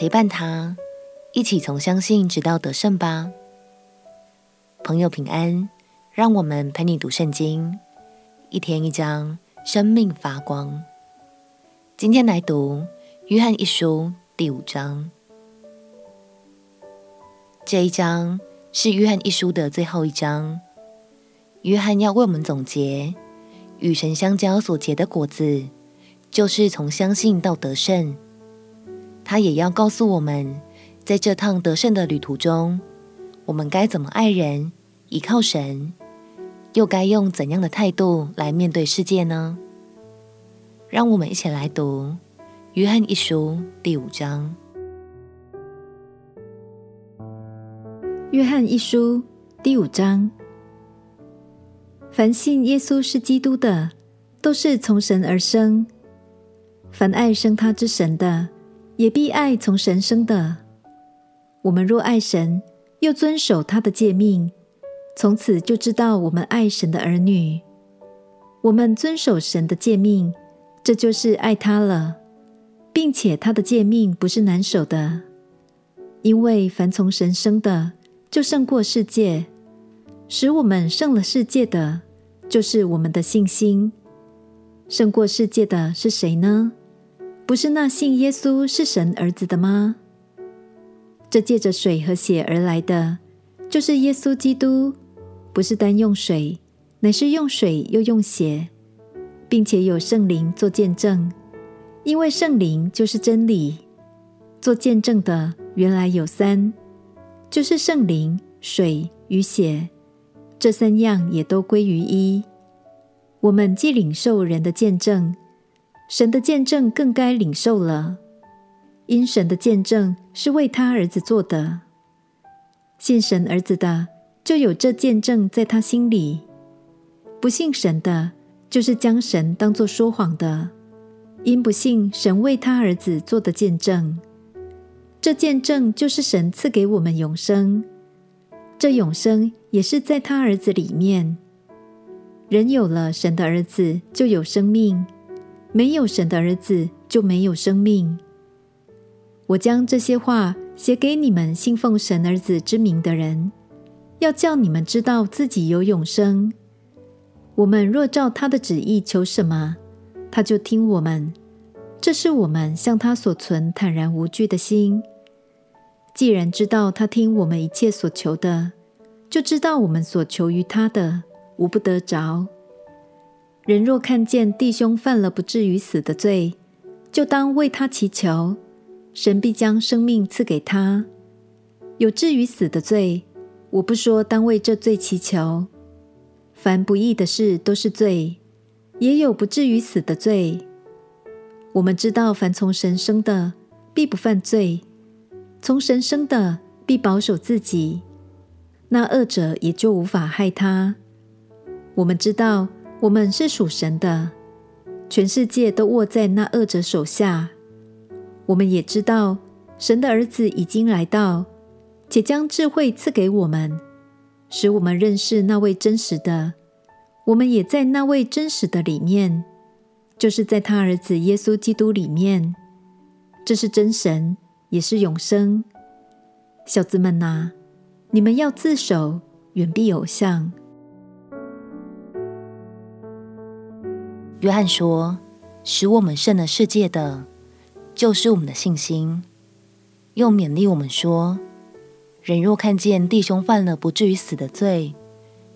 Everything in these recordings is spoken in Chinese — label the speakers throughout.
Speaker 1: 陪伴他，一起从相信直到得胜吧。朋友平安，让我们陪你读圣经，一天一章，生命发光。今天来读约翰一书第五章。这一章是约翰一书的最后一章。约翰要为我们总结与神相交所结的果子，就是从相信到得胜。他也要告诉我们，在这趟得胜的旅途中，我们该怎么爱人、依靠神，又该用怎样的态度来面对世界呢？让我们一起来读约翰一书第五章。
Speaker 2: 约翰一书第五章：凡信耶稣是基督的，都是从神而生；凡爱生他之神的，也必爱从神生的。我们若爱神，又遵守他的诫命，从此就知道我们爱神的儿女。我们遵守神的诫命，这就是爱他了，并且他的诫命不是难守的，因为凡从神生的，就胜过世界，使我们胜了世界的，就是我们的信心。胜过世界的是谁呢？不是那信耶稣是神儿子的吗？这借着水和血而来的，就是耶稣基督，不是单用水，乃是用水又用血，并且有圣灵做见证，因为圣灵就是真理。做见证的原来有三。就是圣灵、水与血，这三样也都归于一。我们既领受人的见证，神的见证更该领受了，因神的见证是为他儿子做的。信神儿子的，就有这见证在他心里；不信神的，就是将神当作说谎的，因不信神为他儿子做的见证。这见证就是神赐给我们永生，这永生也是在他儿子里面。人有了神的儿子，就有生命；没有神的儿子，就没有生命。我将这些话写给你们信奉神儿子之名的人，要叫你们知道自己有永生。我们若照他的旨意求什么，他就听我们。这是我们向他所存坦然无惧的心。既然知道他听我们一切所求的，就知道我们所求于他的，无不得着。人若看见弟兄犯了不至于死的罪，就当为他祈求，神必将生命赐给他。有至于死的罪，我不说当为这罪祈求。凡不义的事都是罪，也有不至于死的罪。我们知道，凡从神生的，必不犯罪。从神生的必保守自己，那恶者也就无法害他。我们知道我们是属神的，全世界都握在那恶者手下。我们也知道神的儿子已经来到，且将智慧赐给我们，使我们认识那位真实的。我们也在那位真实的里面，就是在他儿子耶稣基督里面。这是真神。也是永生，小子们呐、啊，你们要自守，远避偶像。
Speaker 1: 约翰说：“使我们胜了世界的，就是我们的信心。”又勉励我们说：“人若看见弟兄犯了不至于死的罪，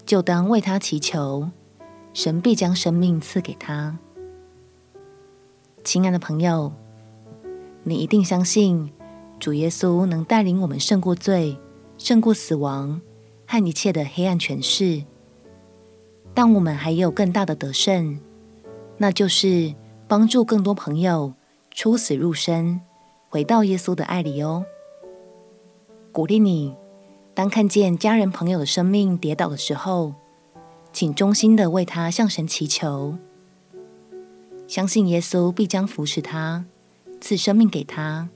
Speaker 1: 就当为他祈求，神必将生命赐给他。”亲爱的朋友，你一定相信。主耶稣能带领我们胜过罪，胜过死亡和一切的黑暗权势。但我们还有更大的得胜，那就是帮助更多朋友出死入生，回到耶稣的爱里哦。鼓励你，当看见家人朋友的生命跌倒的时候，请衷心的为他向神祈求，相信耶稣必将扶持他，赐生命给他。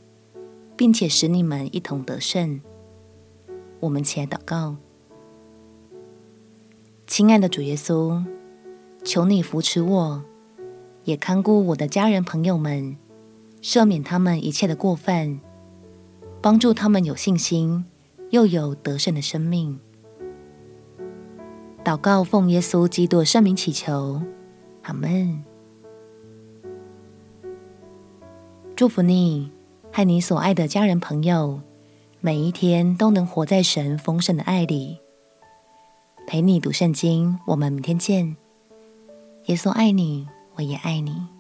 Speaker 1: 并且使你们一同得胜。我们起来祷告，亲爱的主耶稣，求你扶持我，也看顾我的家人朋友们，赦免他们一切的过犯，帮助他们有信心，又有得胜的生命。祷告奉耶稣基督圣名祈求，阿门。祝福你和你所爱的家人朋友，每一天都能活在神丰盛的爱里。陪你读圣经，我们明天见。耶稣爱你，我也爱你。